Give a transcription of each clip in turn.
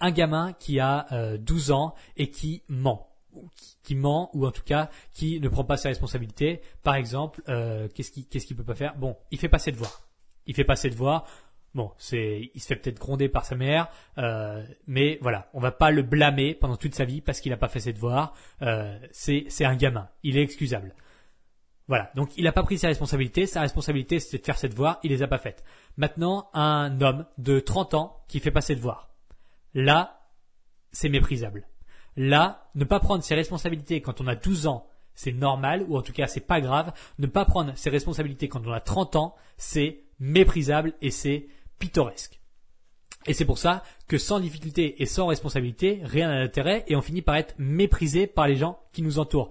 un gamin qui a 12 ans et qui ment qui ment ou en tout cas qui ne prend pas ses responsabilités. Par exemple, euh, qu'est-ce qu'il qu'est-ce peut pas faire? Bon, il fait pas ses devoirs. Il fait pas ses devoirs. Bon, il se fait peut-être gronder par sa mère, euh, mais voilà, on va pas le blâmer pendant toute sa vie parce qu'il n'a pas fait ses devoirs. Euh, c'est, c'est un gamin, il est excusable. Voilà, donc il n'a pas pris ses responsabilités. Sa responsabilité, c'était de faire ses devoirs, il les a pas faites. Maintenant, un homme de 30 ans qui fait pas ses devoirs. Là, c'est méprisable. Là, ne pas prendre ses responsabilités quand on a 12 ans, c'est normal, ou en tout cas c'est pas grave. Ne pas prendre ses responsabilités quand on a 30 ans, c'est méprisable et c'est pittoresque. Et c'est pour ça que sans difficulté et sans responsabilité, rien n'a d'intérêt et on finit par être méprisé par les gens qui nous entourent.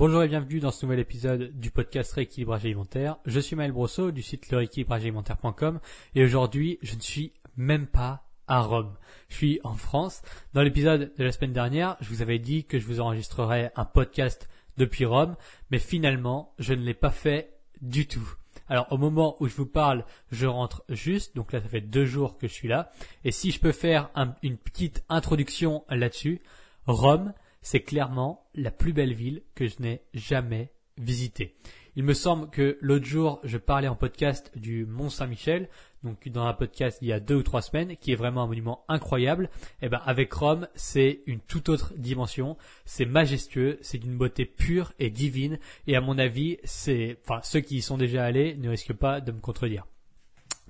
Bonjour et bienvenue dans ce nouvel épisode du podcast Rééquilibrage alimentaire. Je suis Maël Brosseau du site lerééquilibragealimentaire.com et aujourd'hui je ne suis même pas à Rome. Je suis en France. Dans l'épisode de la semaine dernière, je vous avais dit que je vous enregistrerais un podcast depuis Rome, mais finalement je ne l'ai pas fait du tout. Alors au moment où je vous parle, je rentre juste, donc là ça fait deux jours que je suis là, et si je peux faire une petite introduction là-dessus, Rome, c'est clairement la plus belle ville que je n'ai jamais visitée. Il me semble que l'autre jour, je parlais en podcast du Mont Saint-Michel, donc dans un podcast il y a deux ou trois semaines, qui est vraiment un monument incroyable. Et eh ben avec Rome, c'est une toute autre dimension. C'est majestueux, c'est d'une beauté pure et divine. Et à mon avis, c'est, enfin ceux qui y sont déjà allés ne risquent pas de me contredire.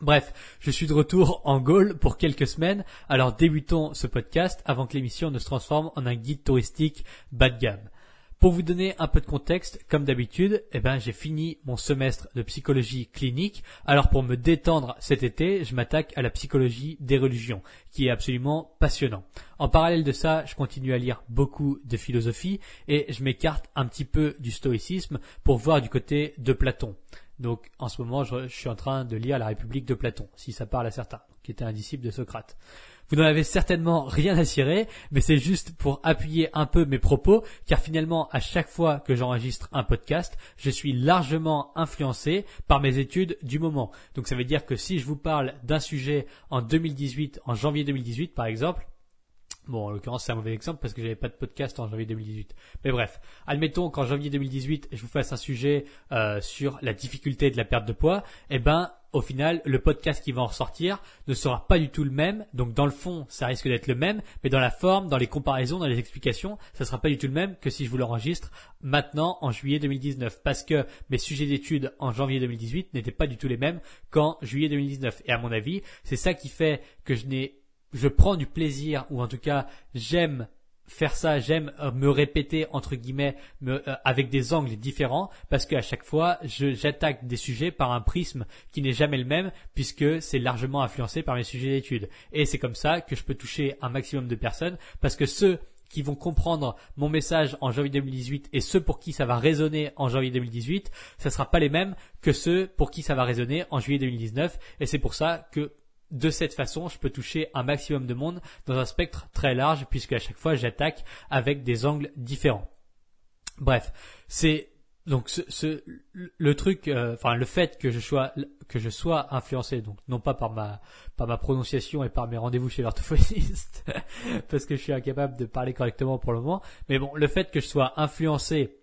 Bref, je suis de retour en Gaule pour quelques semaines, alors débutons ce podcast avant que l'émission ne se transforme en un guide touristique bas de gamme. Pour vous donner un peu de contexte, comme d'habitude, eh ben, j'ai fini mon semestre de psychologie clinique. Alors pour me détendre cet été, je m'attaque à la psychologie des religions, qui est absolument passionnant. En parallèle de ça, je continue à lire beaucoup de philosophie et je m'écarte un petit peu du stoïcisme pour voir du côté de Platon. Donc en ce moment, je, suis en train de lire La République de Platon, si ça parle à certains, qui était un disciple de Socrate. Vous n'en avez certainement rien à cirer, mais c'est juste pour appuyer un peu mes propos, car finalement, à chaque fois que j'enregistre un podcast, je suis largement influencé par mes études du moment. Donc ça veut dire que si je vous parle d'un sujet en 2018, en janvier 2018 par exemple, Bon, en l'occurrence, c'est un mauvais exemple parce que j'avais pas de podcast en janvier 2018. Mais bref, admettons qu'en janvier 2018, je vous fasse un sujet euh, sur la difficulté de la perte de poids. Eh ben, au final, le podcast qui va en ressortir ne sera pas du tout le même. Donc, dans le fond, ça risque d'être le même, mais dans la forme, dans les comparaisons, dans les explications, ça sera pas du tout le même que si je vous l'enregistre maintenant en juillet 2019, parce que mes sujets d'études en janvier 2018 n'étaient pas du tout les mêmes qu'en juillet 2019. Et à mon avis, c'est ça qui fait que je n'ai je prends du plaisir, ou en tout cas j'aime faire ça, j'aime euh, me répéter entre guillemets me, euh, avec des angles différents parce qu'à chaque fois j'attaque des sujets par un prisme qui n'est jamais le même puisque c'est largement influencé par mes sujets d'études. Et c'est comme ça que je peux toucher un maximum de personnes parce que ceux qui vont comprendre mon message en janvier 2018 et ceux pour qui ça va résonner en janvier 2018, ça sera pas les mêmes que ceux pour qui ça va résonner en juillet 2019 et c'est pour ça que de cette façon, je peux toucher un maximum de monde dans un spectre très large puisque à chaque fois j'attaque avec des angles différents. Bref, c'est donc le truc, euh, enfin le fait que je sois que je sois influencé, donc non pas par ma par ma prononciation et par mes rendez-vous chez l'orthophoniste, parce que je suis incapable de parler correctement pour le moment, mais bon, le fait que je sois influencé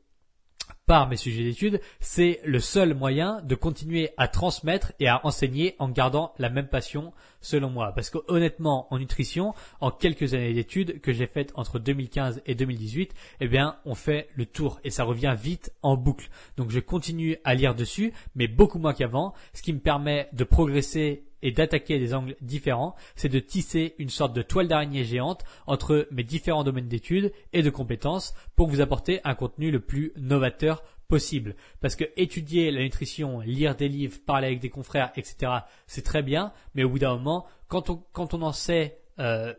par mes sujets d'études, c'est le seul moyen de continuer à transmettre et à enseigner en gardant la même passion selon moi. Parce que honnêtement, en nutrition, en quelques années d'études que j'ai faites entre 2015 et 2018, eh bien, on fait le tour et ça revient vite en boucle. Donc je continue à lire dessus, mais beaucoup moins qu'avant, ce qui me permet de progresser et d'attaquer des angles différents, c'est de tisser une sorte de toile d'araignée géante entre mes différents domaines d'études et de compétences pour vous apporter un contenu le plus novateur possible. Parce que étudier la nutrition, lire des livres, parler avec des confrères, etc., c'est très bien, mais au bout d'un moment, quand on, quand on en sait euh,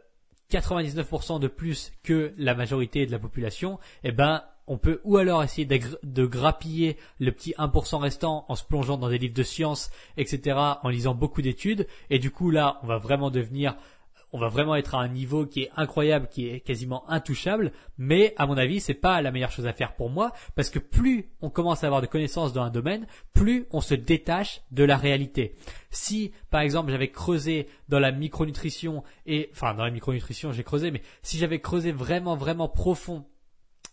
99% de plus que la majorité de la population, eh ben, on peut ou alors essayer de grappiller le petit 1% restant en se plongeant dans des livres de sciences, etc., en lisant beaucoup d'études, et du coup là, on va vraiment devenir on va vraiment être à un niveau qui est incroyable, qui est quasiment intouchable, mais à mon avis, c'est pas la meilleure chose à faire pour moi, parce que plus on commence à avoir de connaissances dans un domaine, plus on se détache de la réalité. Si, par exemple, j'avais creusé dans la micronutrition et, enfin, dans la micronutrition, j'ai creusé, mais si j'avais creusé vraiment, vraiment profond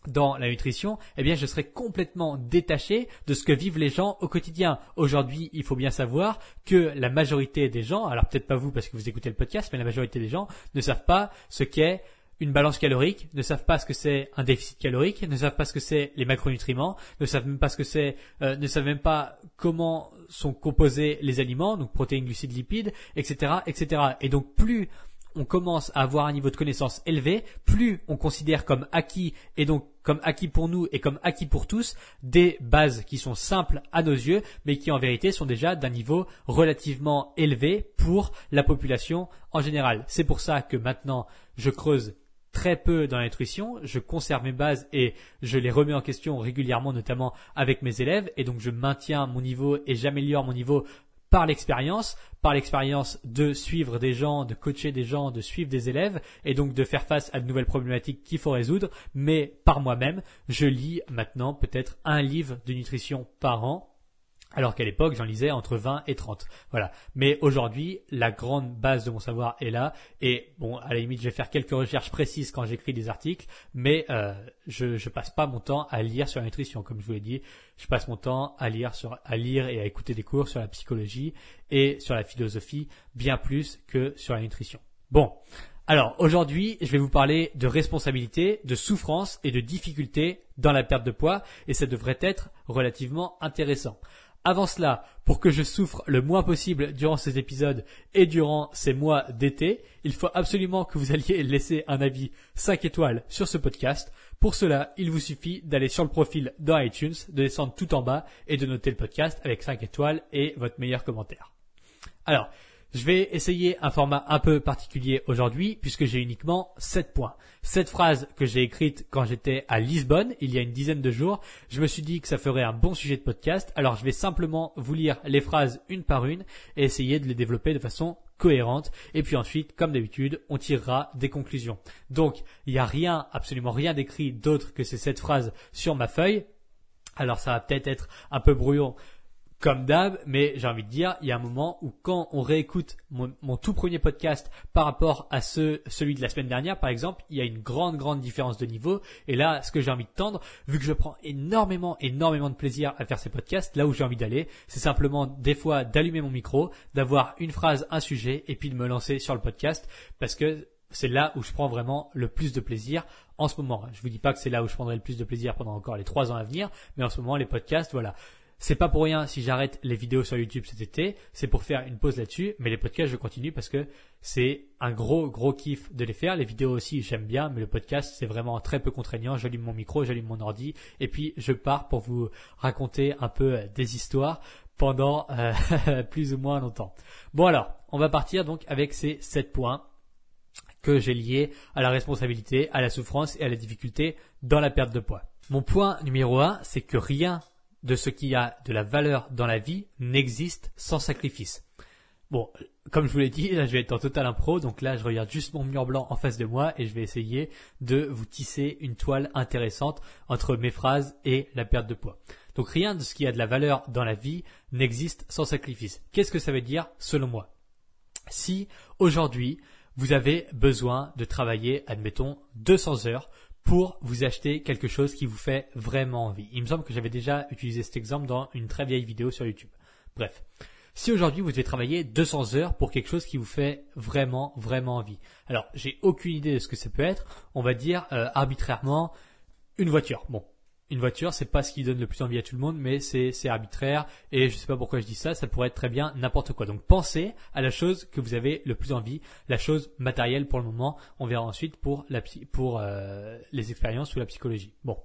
dans la nutrition, eh bien, je serais complètement détaché de ce que vivent les gens au quotidien. Aujourd'hui, il faut bien savoir que la majorité des gens, alors peut-être pas vous parce que vous écoutez le podcast, mais la majorité des gens ne savent pas ce qu'est une balance calorique, ne savent pas ce que c'est un déficit calorique, ne savent pas ce que c'est les macronutriments, ne savent même pas ce que c'est, euh, ne savent même pas comment sont composés les aliments, donc protéines, glucides, lipides, etc., etc. Et donc plus on commence à avoir un niveau de connaissance élevé, plus on considère comme acquis et donc comme acquis pour nous et comme acquis pour tous des bases qui sont simples à nos yeux, mais qui en vérité sont déjà d'un niveau relativement élevé pour la population en général. C'est pour ça que maintenant je creuse très peu dans l'intuition, je conserve mes bases et je les remets en question régulièrement, notamment avec mes élèves, et donc je maintiens mon niveau et j'améliore mon niveau par l'expérience, par l'expérience de suivre des gens, de coacher des gens, de suivre des élèves et donc de faire face à de nouvelles problématiques qu'il faut résoudre. Mais par moi-même, je lis maintenant peut-être un livre de nutrition par an alors qu'à l'époque, j'en lisais entre 20 et 30. Voilà. Mais aujourd'hui, la grande base de mon savoir est là. Et bon, à la limite, je vais faire quelques recherches précises quand j'écris des articles, mais euh, je ne passe pas mon temps à lire sur la nutrition, comme je vous l'ai dit. Je passe mon temps à lire sur, à lire et à écouter des cours sur la psychologie et sur la philosophie, bien plus que sur la nutrition. Bon. Alors aujourd'hui, je vais vous parler de responsabilité, de souffrance et de difficulté dans la perte de poids, et ça devrait être relativement intéressant. Avant cela, pour que je souffre le moins possible durant ces épisodes et durant ces mois d'été, il faut absolument que vous alliez laisser un avis 5 étoiles sur ce podcast. Pour cela, il vous suffit d'aller sur le profil dans iTunes, de descendre tout en bas et de noter le podcast avec 5 étoiles et votre meilleur commentaire. Alors, je vais essayer un format un peu particulier aujourd'hui puisque j'ai uniquement 7 points. Cette phrase que j'ai écrite quand j'étais à Lisbonne il y a une dizaine de jours, je me suis dit que ça ferait un bon sujet de podcast. Alors je vais simplement vous lire les phrases une par une et essayer de les développer de façon cohérente. Et puis ensuite, comme d'habitude, on tirera des conclusions. Donc, il n'y a rien, absolument rien d'écrit d'autre que ces sept phrases sur ma feuille. Alors ça va peut-être être un peu brouillon comme d'hab, mais j'ai envie de dire, il y a un moment où quand on réécoute mon, tout premier podcast par rapport à ce, celui de la semaine dernière, par exemple, il y a une grande, grande différence de niveau. Et là, ce que j'ai envie de tendre, vu que je prends énormément, énormément de plaisir à faire ces podcasts, là où j'ai envie d'aller, c'est simplement des fois d'allumer mon micro, d'avoir une phrase, un sujet, et puis de me lancer sur le podcast, parce que c'est là où je prends vraiment le plus de plaisir en ce moment. Je vous dis pas que c'est là où je prendrai le plus de plaisir pendant encore les trois ans à venir, mais en ce moment, les podcasts, voilà. C'est pas pour rien si j'arrête les vidéos sur YouTube cet été, c'est pour faire une pause là-dessus, mais les podcasts je continue parce que c'est un gros gros kiff de les faire. Les vidéos aussi j'aime bien, mais le podcast c'est vraiment très peu contraignant. J'allume mon micro, j'allume mon ordi et puis je pars pour vous raconter un peu des histoires pendant euh, plus ou moins longtemps. Bon alors, on va partir donc avec ces 7 points que j'ai liés à la responsabilité, à la souffrance et à la difficulté dans la perte de poids. Mon point numéro 1, c'est que rien de ce qui a de la valeur dans la vie n'existe sans sacrifice. Bon, comme je vous l'ai dit, là je vais être en total impro, donc là je regarde juste mon mur blanc en face de moi et je vais essayer de vous tisser une toile intéressante entre mes phrases et la perte de poids. Donc rien de ce qui a de la valeur dans la vie n'existe sans sacrifice. Qu'est-ce que ça veut dire selon moi? Si aujourd'hui vous avez besoin de travailler, admettons, 200 heures pour vous acheter quelque chose qui vous fait vraiment envie. Il me semble que j'avais déjà utilisé cet exemple dans une très vieille vidéo sur YouTube. Bref. Si aujourd'hui vous devez travailler 200 heures pour quelque chose qui vous fait vraiment, vraiment envie. Alors, j'ai aucune idée de ce que ça peut être. On va dire euh, arbitrairement une voiture. Bon, une voiture, c'est pas ce qui donne le plus envie à tout le monde, mais c'est, arbitraire et je sais pas pourquoi je dis ça, ça pourrait être très bien n'importe quoi. Donc pensez à la chose que vous avez le plus envie, la chose matérielle pour le moment. On verra ensuite pour la, pour euh, les expériences ou la psychologie. Bon,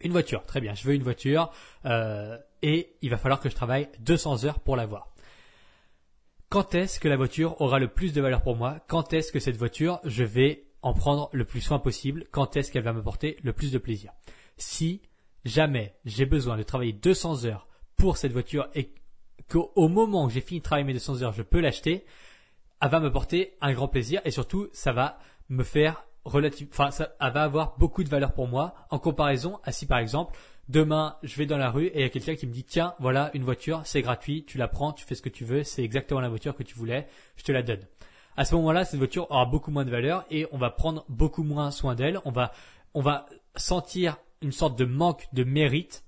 Une voiture, très bien, je veux une voiture euh, et il va falloir que je travaille 200 heures pour l'avoir. Quand est-ce que la voiture aura le plus de valeur pour moi? Quand est-ce que cette voiture, je vais en prendre le plus soin possible? Quand est-ce qu'elle va m'apporter le plus de plaisir? Si jamais j'ai besoin de travailler 200 heures pour cette voiture et qu'au moment où j'ai fini de travailler mes 200 heures, je peux l'acheter, elle va m'apporter un grand plaisir et surtout, ça va me faire relative, enfin, ça elle va avoir beaucoup de valeur pour moi en comparaison à si par exemple, demain, je vais dans la rue et il y a quelqu'un qui me dit, tiens, voilà une voiture, c'est gratuit, tu la prends, tu fais ce que tu veux, c'est exactement la voiture que tu voulais, je te la donne. À ce moment-là, cette voiture aura beaucoup moins de valeur et on va prendre beaucoup moins soin d'elle, on va, on va sentir une sorte de manque de mérite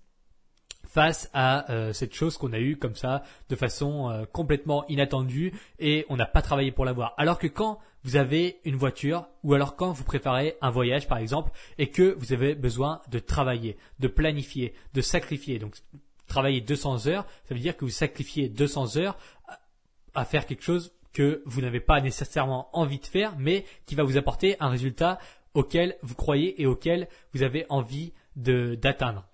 face à euh, cette chose qu'on a eue comme ça de façon euh, complètement inattendue et on n'a pas travaillé pour l'avoir. Alors que quand vous avez une voiture ou alors quand vous préparez un voyage par exemple et que vous avez besoin de travailler, de planifier, de sacrifier. Donc travailler 200 heures, ça veut dire que vous sacrifiez 200 heures à faire quelque chose que vous n'avez pas nécessairement envie de faire mais qui va vous apporter un résultat auquel vous croyez et auquel vous avez envie d'atteindre.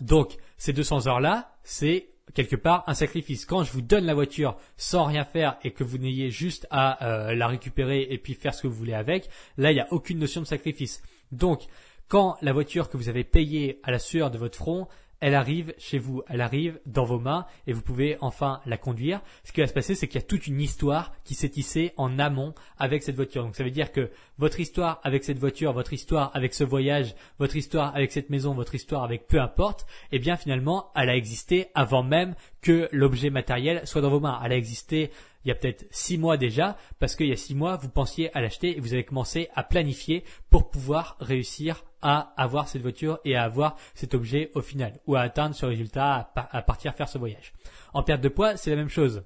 Donc, ces 200 heures-là, c'est quelque part un sacrifice. Quand je vous donne la voiture sans rien faire et que vous n'ayez juste à euh, la récupérer et puis faire ce que vous voulez avec, là, il n'y a aucune notion de sacrifice. Donc, quand la voiture que vous avez payée à la sueur de votre front, elle arrive chez vous, elle arrive dans vos mains et vous pouvez enfin la conduire. Ce qui va se passer, c'est qu'il y a toute une histoire qui s'est tissée en amont avec cette voiture. Donc ça veut dire que votre histoire avec cette voiture, votre histoire avec ce voyage, votre histoire avec cette maison, votre histoire avec peu importe, eh bien finalement, elle a existé avant même que l'objet matériel soit dans vos mains. Elle a existé il y a peut-être six mois déjà, parce qu'il y a six mois, vous pensiez à l'acheter et vous avez commencé à planifier pour pouvoir réussir à avoir cette voiture et à avoir cet objet au final, ou à atteindre ce résultat, à, partir faire ce voyage. En perte de poids, c'est la même chose.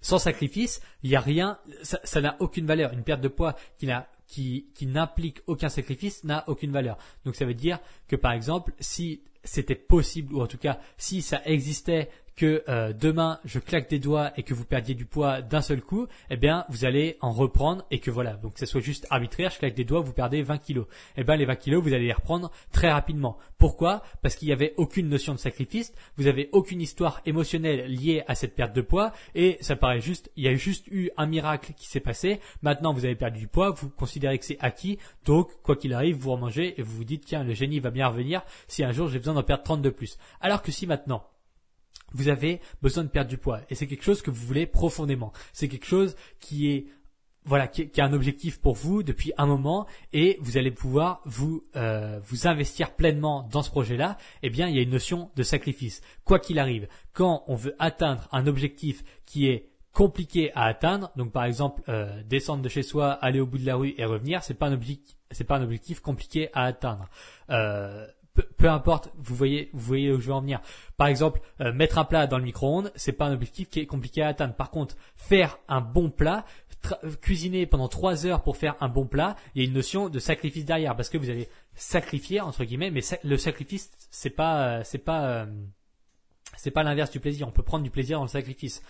Sans sacrifice, il n'y a rien, ça n'a aucune valeur. Une perte de poids qui n'implique aucun sacrifice n'a aucune valeur. Donc ça veut dire que par exemple, si c'était possible, ou en tout cas si ça existait que euh, demain je claque des doigts et que vous perdiez du poids d'un seul coup, eh bien vous allez en reprendre et que voilà, donc que ce soit juste arbitraire, je claque des doigts, vous perdez 20 kilos. Eh bien les 20 kilos, vous allez les reprendre très rapidement. Pourquoi? Parce qu'il n'y avait aucune notion de sacrifice, vous avez aucune histoire émotionnelle liée à cette perte de poids et ça paraît juste, il y a juste eu un miracle qui s'est passé. Maintenant vous avez perdu du poids, vous considérez que c'est acquis, donc quoi qu'il arrive, vous remangez et vous vous dites tiens le génie va bien revenir si un jour j'ai besoin d'en perdre 30 de plus. Alors que si maintenant vous avez besoin de perdre du poids. Et c'est quelque chose que vous voulez profondément. C'est quelque chose qui est voilà, qui, a un objectif pour vous depuis un moment et vous allez pouvoir vous euh, vous investir pleinement dans ce projet-là. Eh bien, il y a une notion de sacrifice. Quoi qu'il arrive, quand on veut atteindre un objectif qui est compliqué à atteindre, donc par exemple euh, descendre de chez soi, aller au bout de la rue et revenir, c'est pas un objectif, c'est pas un objectif compliqué à atteindre. Euh, peu, importe, vous voyez, vous voyez où je veux en venir. Par exemple, euh, mettre un plat dans le micro-ondes, c'est pas un objectif qui est compliqué à atteindre. Par contre, faire un bon plat, cuisiner pendant trois heures pour faire un bon plat, il y a une notion de sacrifice derrière parce que vous allez sacrifier entre guillemets, mais le sacrifice, c'est pas, euh, c'est pas, euh, c'est pas l'inverse du plaisir. On peut prendre du plaisir dans le sacrifice.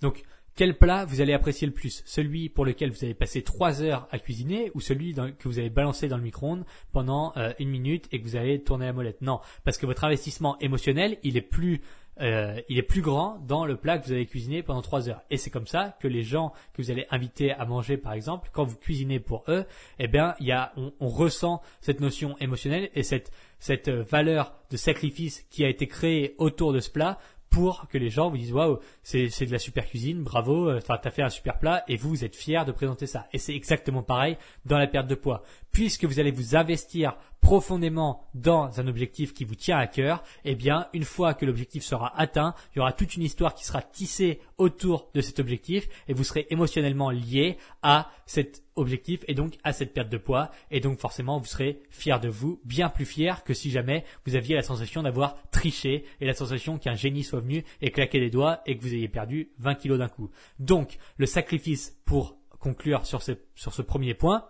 Donc, quel plat vous allez apprécier le plus? Celui pour lequel vous avez passé 3 heures à cuisiner ou celui que vous avez balancé dans le micro-ondes pendant euh, une minute et que vous avez tourné la molette? Non, parce que votre investissement émotionnel, il est plus euh, il est plus grand dans le plat que vous avez cuisiné pendant 3 heures. Et c'est comme ça que les gens que vous allez inviter à manger, par exemple, quand vous cuisinez pour eux, eh bien, y a, on, on ressent cette notion émotionnelle et cette, cette valeur de sacrifice qui a été créée autour de ce plat pour que les gens vous disent waouh c'est c'est de la super cuisine bravo euh, enfin t'as fait un super plat et vous vous êtes fier de présenter ça. Et c'est exactement pareil dans la perte de poids puisque vous allez vous investir profondément dans un objectif qui vous tient à cœur, eh bien, une fois que l'objectif sera atteint, il y aura toute une histoire qui sera tissée autour de cet objectif et vous serez émotionnellement lié à cet objectif et donc à cette perte de poids et donc forcément vous serez fier de vous, bien plus fier que si jamais vous aviez la sensation d'avoir triché et la sensation qu'un génie soit venu et claquer des doigts et que vous ayez perdu 20 kilos d'un coup. Donc, le sacrifice pour conclure sur sur ce premier point,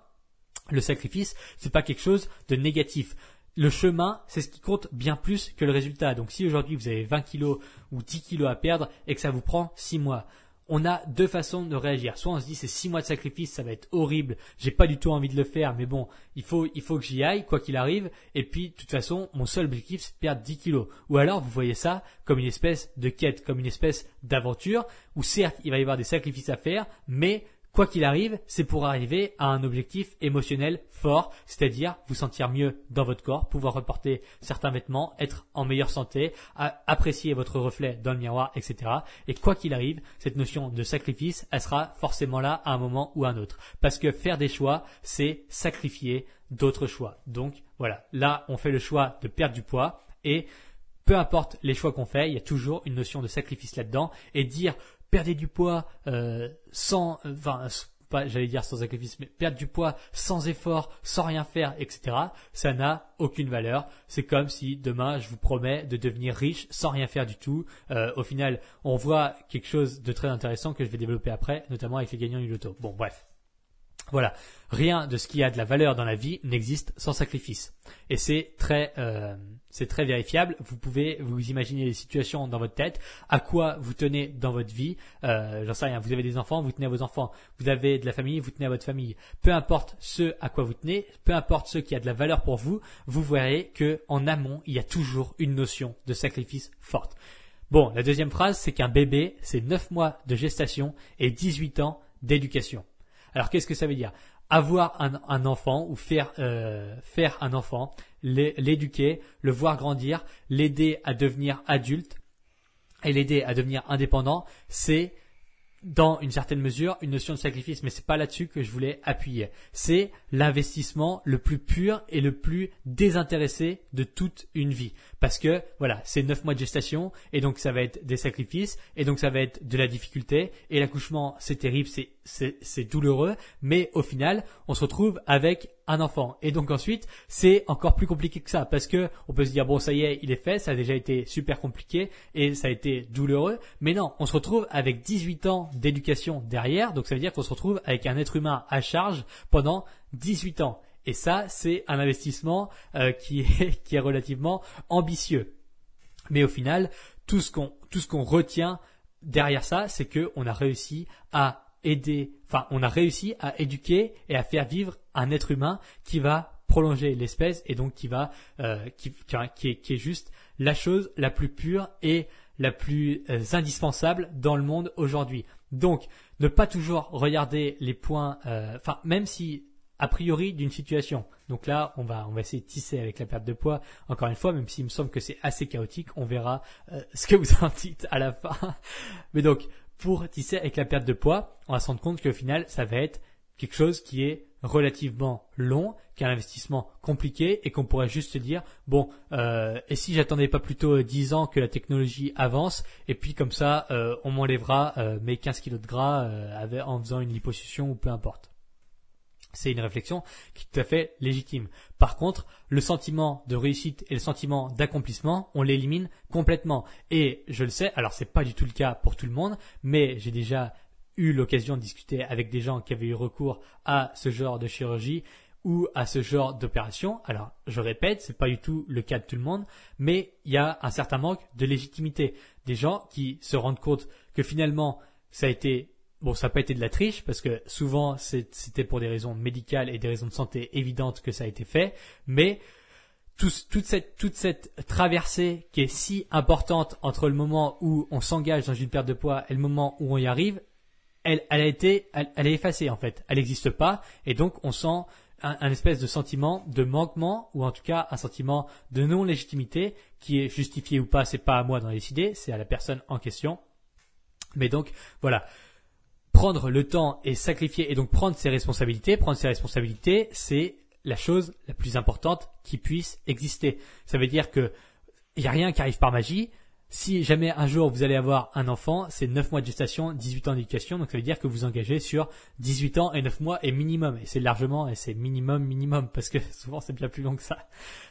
le sacrifice, c'est pas quelque chose de négatif. Le chemin, c'est ce qui compte bien plus que le résultat. Donc si aujourd'hui vous avez 20 kilos ou 10 kilos à perdre et que ça vous prend 6 mois, on a deux façons de réagir. Soit on se dit c'est six mois de sacrifice, ça va être horrible, j'ai pas du tout envie de le faire, mais bon, il faut, il faut que j'y aille, quoi qu'il arrive. Et puis, de toute façon, mon seul objectif, c'est de perdre 10 kilos. Ou alors, vous voyez ça comme une espèce de quête, comme une espèce d'aventure, où certes, il va y avoir des sacrifices à faire, mais Quoi qu'il arrive, c'est pour arriver à un objectif émotionnel fort, c'est-à-dire vous sentir mieux dans votre corps, pouvoir reporter certains vêtements, être en meilleure santé, apprécier votre reflet dans le miroir, etc. Et quoi qu'il arrive, cette notion de sacrifice, elle sera forcément là à un moment ou à un autre. Parce que faire des choix, c'est sacrifier d'autres choix. Donc voilà, là on fait le choix de perdre du poids et peu importe les choix qu'on fait, il y a toujours une notion de sacrifice là-dedans et dire perdez du poids euh, sans, enfin, pas, j'allais dire sans sacrifice, mais perdre du poids sans effort, sans rien faire, etc. Ça n'a aucune valeur. C'est comme si demain je vous promets de devenir riche sans rien faire du tout. Euh, au final, on voit quelque chose de très intéressant que je vais développer après, notamment avec les gagnants du loto. Bon, bref. Voilà, rien de ce qui a de la valeur dans la vie n'existe sans sacrifice. Et c'est très, euh, c'est très vérifiable. Vous pouvez vous imaginer les situations dans votre tête, à quoi vous tenez dans votre vie. Euh, J'en sais rien. Vous avez des enfants, vous tenez à vos enfants. Vous avez de la famille, vous tenez à votre famille. Peu importe ce à quoi vous tenez, peu importe ce qui a de la valeur pour vous, vous verrez que en amont, il y a toujours une notion de sacrifice forte. Bon, la deuxième phrase, c'est qu'un bébé, c'est 9 mois de gestation et 18 ans d'éducation. Alors qu'est-ce que ça veut dire? Avoir un, enfant ou faire, euh, faire un enfant, l'éduquer, le voir grandir, l'aider à devenir adulte et l'aider à devenir indépendant, c'est dans une certaine mesure une notion de sacrifice, mais c'est pas là-dessus que je voulais appuyer. C'est l'investissement le plus pur et le plus désintéressé de toute une vie. Parce que voilà, c'est neuf mois de gestation et donc ça va être des sacrifices et donc ça va être de la difficulté et l'accouchement c'est terrible, c'est c'est douloureux, mais au final on se retrouve avec un enfant. Et donc ensuite, c'est encore plus compliqué que ça parce que on peut se dire bon ça y est, il est fait, ça a déjà été super compliqué et ça a été douloureux, mais non, on se retrouve avec 18 ans d'éducation derrière, donc ça veut dire qu'on se retrouve avec un être humain à charge pendant 18 ans. Et ça, c'est un investissement euh, qui est qui est relativement ambitieux. Mais au final, tout ce qu'on tout ce qu'on retient derrière ça, c'est que on a réussi à aider, enfin, on a réussi à éduquer et à faire vivre un être humain qui va prolonger l'espèce et donc qui va, euh, qui, qui, est, qui, est, juste la chose la plus pure et la plus euh, indispensable dans le monde aujourd'hui. Donc, ne pas toujours regarder les points, euh, enfin, même si a priori d'une situation. Donc là, on va, on va essayer de tisser avec la perte de poids. Encore une fois, même s'il me semble que c'est assez chaotique, on verra ce que vous en dites à la fin. Mais donc, pour tisser avec la perte de poids, on va se rendre compte qu'au final, ça va être quelque chose qui est relativement long, qui est un investissement compliqué et qu'on pourrait juste dire bon euh, et si j'attendais pas plutôt 10 ans que la technologie avance et puis comme ça euh, on m'enlèvera euh, mes 15 kilos de gras en faisant une liposuction ou peu importe. C'est une réflexion qui est tout à fait légitime. Par contre, le sentiment de réussite et le sentiment d'accomplissement, on l'élimine complètement. Et je le sais, alors c'est pas du tout le cas pour tout le monde, mais j'ai déjà eu l'occasion de discuter avec des gens qui avaient eu recours à ce genre de chirurgie ou à ce genre d'opération. Alors, je répète, c'est pas du tout le cas de tout le monde, mais il y a un certain manque de légitimité. Des gens qui se rendent compte que finalement, ça a été Bon, ça n'a pas été de la triche parce que souvent c'était pour des raisons médicales et des raisons de santé évidentes que ça a été fait, mais toute, cette, toute cette traversée qui est si importante entre le moment où on s'engage dans une perte de poids et le moment où on y arrive, elle, a été, elle, est effacée en fait. Elle n'existe pas et donc on sent un, un, espèce de sentiment de manquement ou en tout cas un sentiment de non légitimité qui est justifié ou pas. C'est pas à moi d'en décider, c'est à la personne en question. Mais donc voilà prendre le temps et sacrifier et donc prendre ses responsabilités, prendre ses responsabilités, c'est la chose la plus importante qui puisse exister. Ça veut dire que il n'y a rien qui arrive par magie. Si jamais un jour vous allez avoir un enfant, c'est 9 mois de gestation, 18 ans d'éducation, donc ça veut dire que vous engagez sur 18 ans et 9 mois et minimum. Et c'est largement, et c'est minimum, minimum, parce que souvent c'est bien plus long que ça.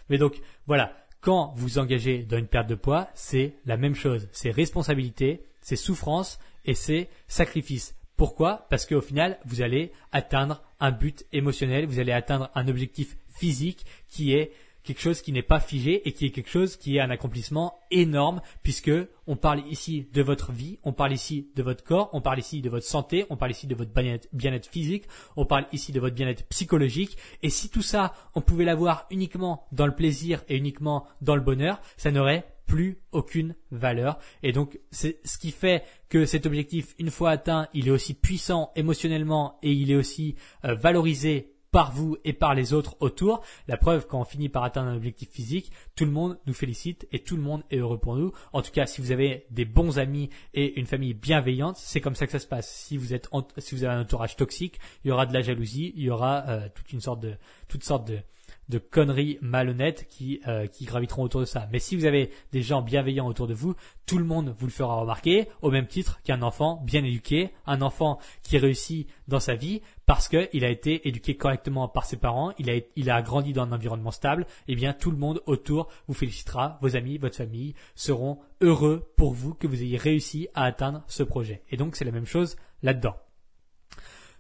Mais donc, voilà. Quand vous engagez dans une perte de poids, c'est la même chose. C'est responsabilité, c'est souffrance et c'est sacrifice. Pourquoi? Parce qu'au final, vous allez atteindre un but émotionnel, vous allez atteindre un objectif physique qui est quelque chose qui n'est pas figé et qui est quelque chose qui est un accomplissement énorme puisque on parle ici de votre vie, on parle ici de votre corps, on parle ici de votre santé, on parle ici de votre bien-être physique, on parle ici de votre bien-être psychologique. Et si tout ça on pouvait l'avoir uniquement dans le plaisir et uniquement dans le bonheur, ça n'aurait plus aucune valeur. Et donc, c'est ce qui fait que cet objectif, une fois atteint, il est aussi puissant émotionnellement et il est aussi euh, valorisé par vous et par les autres autour. La preuve, quand on finit par atteindre un objectif physique, tout le monde nous félicite et tout le monde est heureux pour nous. En tout cas, si vous avez des bons amis et une famille bienveillante, c'est comme ça que ça se passe. Si vous êtes, si vous avez un entourage toxique, il y aura de la jalousie, il y aura euh, toute une sorte de, toutes sortes de, de conneries malhonnêtes qui, euh, qui graviteront autour de ça. Mais si vous avez des gens bienveillants autour de vous, tout le monde vous le fera remarquer, au même titre qu'un enfant bien éduqué, un enfant qui réussit dans sa vie parce qu'il a été éduqué correctement par ses parents, il a, il a grandi dans un environnement stable, et eh bien tout le monde autour vous félicitera, vos amis, votre famille seront heureux pour vous que vous ayez réussi à atteindre ce projet. Et donc c'est la même chose là-dedans.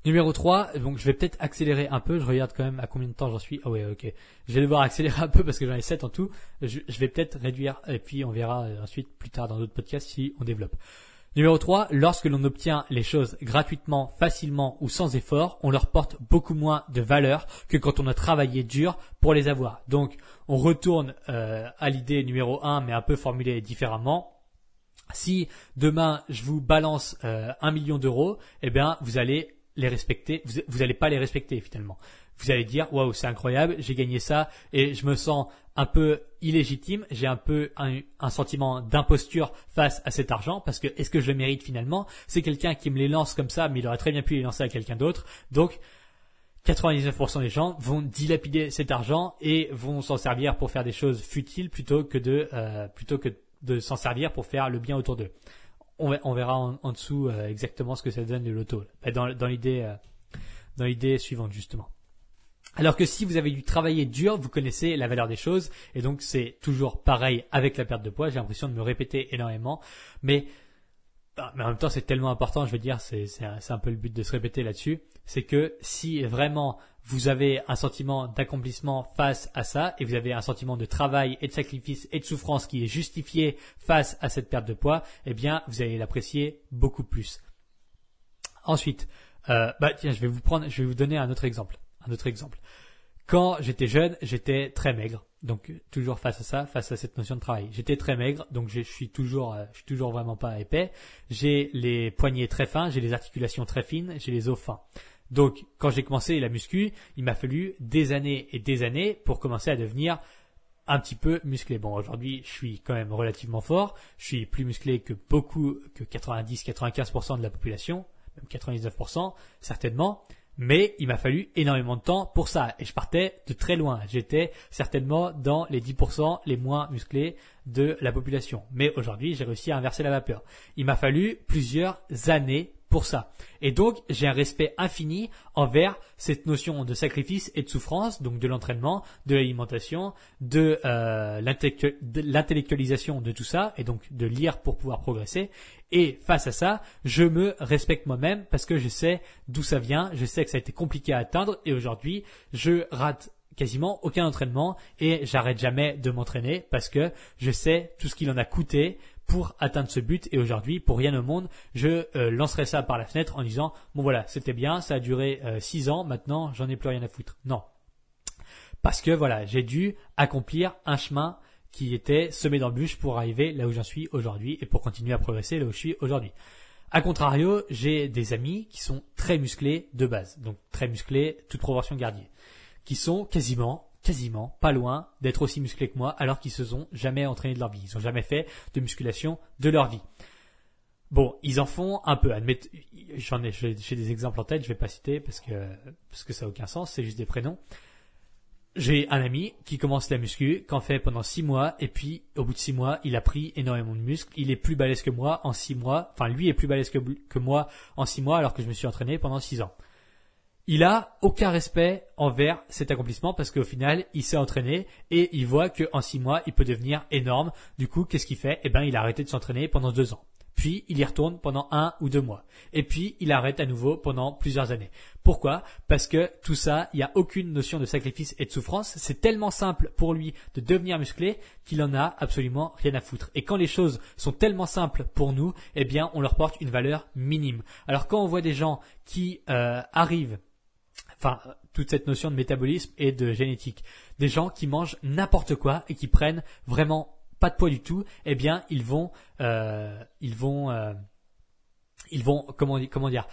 Numéro 3, donc je vais peut-être accélérer un peu, je regarde quand même à combien de temps j'en suis. Ah ouais, ok. Je vais devoir accélérer un peu parce que j'en ai 7 en tout. Je, vais peut-être réduire et puis on verra euh, ensuite plus tard dans d'autres podcasts si on développe. Numéro 3, lorsque l'on obtient les choses gratuitement, facilement ou sans effort, on leur porte beaucoup moins de valeur que quand on a travaillé dur pour les avoir. Donc on retourne euh, à l'idée numéro 1 mais un peu formulée différemment. Si demain je vous balance euh, un million d'euros, eh bien vous allez les respecter, vous n'allez pas les respecter finalement. Vous allez dire waouh c'est incroyable, j'ai gagné ça et je me sens un peu illégitime, j'ai un peu un, sentiment d'imposture face à cet argent parce que est-ce que je le mérite finalement? C'est quelqu'un qui me les lance comme ça, mais il aurait très bien pu les lancer à quelqu'un d'autre. Donc 99% des gens vont dilapider cet argent et vont s'en servir pour faire des choses futiles plutôt que de euh, plutôt que de s'en servir pour faire le bien autour d'eux on, verra en, dessous euh, exactement ce que ça donne le loto. Dans, l'idée, euh, dans l'idée suivante justement. Alors que si vous avez dû travailler dur, vous connaissez la valeur des choses, et donc c'est toujours pareil avec la perte de poids. J'ai l'impression de me répéter énormément, mais, ah, mais en même temps c'est tellement important. Je veux dire, c'est, c'est un peu le but de se répéter là-dessus. C'est que si vraiment vous avez un sentiment d'accomplissement face à ça et vous avez un sentiment de travail et de sacrifice et de souffrance qui est justifié face à cette perte de poids, eh bien, vous allez l'apprécier beaucoup plus. Ensuite, euh, bah tiens, je vais vous prendre, je vais vous donner un autre exemple, un autre exemple. Quand j'étais jeune, j'étais très maigre, donc toujours face à ça, face à cette notion de travail. J'étais très maigre, donc je suis toujours, euh, je suis toujours vraiment pas épais. J'ai les poignets très fins, j'ai les articulations très fines, j'ai les os fins. Donc, quand j'ai commencé la muscu, il m'a fallu des années et des années pour commencer à devenir un petit peu musclé. Bon, aujourd'hui, je suis quand même relativement fort. Je suis plus musclé que beaucoup, que 90-95% de la population, même 99% certainement. Mais il m'a fallu énormément de temps pour ça. Et je partais de très loin. J'étais certainement dans les 10% les moins musclés de la population. Mais aujourd'hui, j'ai réussi à inverser la vapeur. Il m'a fallu plusieurs années pour ça. Et donc, j'ai un respect infini envers cette notion de sacrifice et de souffrance, donc de l'entraînement, de l'alimentation, de, euh, l'intellectualisation de tout ça, et donc de lire pour pouvoir progresser. Et face à ça, je me respecte moi-même parce que je sais d'où ça vient, je sais que ça a été compliqué à atteindre, et aujourd'hui, je rate quasiment aucun entraînement et j'arrête jamais de m'entraîner parce que je sais tout ce qu'il en a coûté pour atteindre ce but. Et aujourd'hui, pour rien au monde, je euh, lancerai ça par la fenêtre en disant bon voilà, c'était bien, ça a duré euh, six ans, maintenant j'en ai plus rien à foutre. Non, parce que voilà, j'ai dû accomplir un chemin qui était semé d'embûches pour arriver là où j'en suis aujourd'hui et pour continuer à progresser là où je suis aujourd'hui. A contrario, j'ai des amis qui sont très musclés de base, donc très musclés, toute proportion gardée, qui sont quasiment quasiment pas loin d'être aussi musclés que moi alors qu'ils se sont jamais entraînés de leur vie. Ils ont jamais fait de musculation de leur vie. Bon, ils en font un peu. J'en ai, j'ai des exemples en tête, je vais pas citer parce que parce que ça a aucun sens, c'est juste des prénoms. J'ai un ami qui commence la muscu, qu'en fait pendant six mois, et puis au bout de six mois, il a pris énormément de muscles. Il est plus balèze que moi en six mois. Enfin, lui est plus balèze que, que moi en six mois, alors que je me suis entraîné pendant six ans il a aucun respect envers cet accomplissement parce qu'au final, il s'est entraîné et il voit qu'en six mois, il peut devenir énorme. Du coup, qu'est-ce qu'il fait? Eh ben, il a arrêté de s'entraîner pendant deux ans. puis il y retourne pendant un ou deux mois, et puis il arrête à nouveau pendant plusieurs années. Pourquoi? Parce que tout ça, il n'y a aucune notion de sacrifice et de souffrance. C'est tellement simple pour lui de devenir musclé qu'il en a absolument rien à foutre. Et quand les choses sont tellement simples pour nous, eh bien, on leur porte une valeur minime. Alors quand on voit des gens qui euh, arrivent enfin toute cette notion de métabolisme et de génétique. Des gens qui mangent n'importe quoi et qui prennent vraiment pas de poids du tout, eh bien ils vont, euh, ils vont, euh, ils vont, comment, comment dire,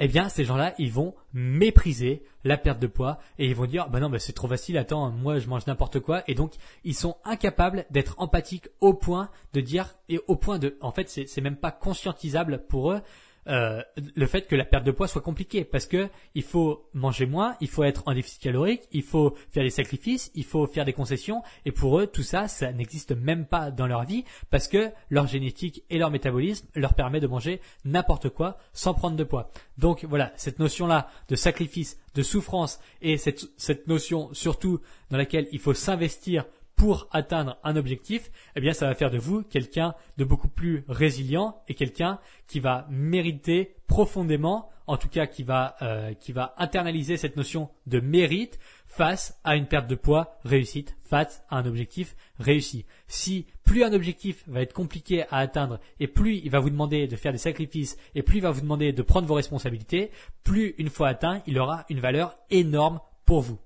eh bien ces gens-là, ils vont mépriser la perte de poids et ils vont dire bah non bah c'est trop facile, attends, moi je mange n'importe quoi. Et donc ils sont incapables d'être empathiques au point de dire et au point de en fait c'est même pas conscientisable pour eux euh, le fait que la perte de poids soit compliquée parce que il faut manger moins, il faut être en déficit calorique, il faut faire des sacrifices, il faut faire des concessions et pour eux tout ça ça n'existe même pas dans leur vie parce que leur génétique et leur métabolisme leur permet de manger n'importe quoi sans prendre de poids. Donc voilà, cette notion là de sacrifice, de souffrance et cette, cette notion surtout dans laquelle il faut s'investir pour atteindre un objectif, eh bien ça va faire de vous quelqu'un de beaucoup plus résilient et quelqu'un qui va mériter profondément, en tout cas qui va euh, qui va internaliser cette notion de mérite face à une perte de poids réussite, face à un objectif réussi. Si plus un objectif va être compliqué à atteindre et plus il va vous demander de faire des sacrifices et plus il va vous demander de prendre vos responsabilités, plus une fois atteint, il aura une valeur énorme pour vous.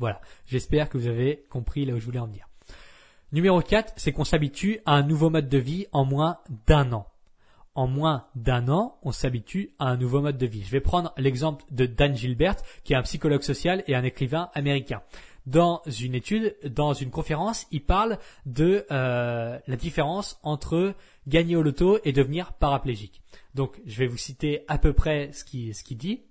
Voilà, j'espère que vous avez compris là où je voulais en venir. Numéro 4, c'est qu'on s'habitue à un nouveau mode de vie en moins d'un an. En moins d'un an, on s'habitue à un nouveau mode de vie. Je vais prendre l'exemple de Dan Gilbert, qui est un psychologue social et un écrivain américain. Dans une étude, dans une conférence, il parle de euh, la différence entre gagner au loto et devenir paraplégique. Donc, je vais vous citer à peu près ce qu'il ce dit.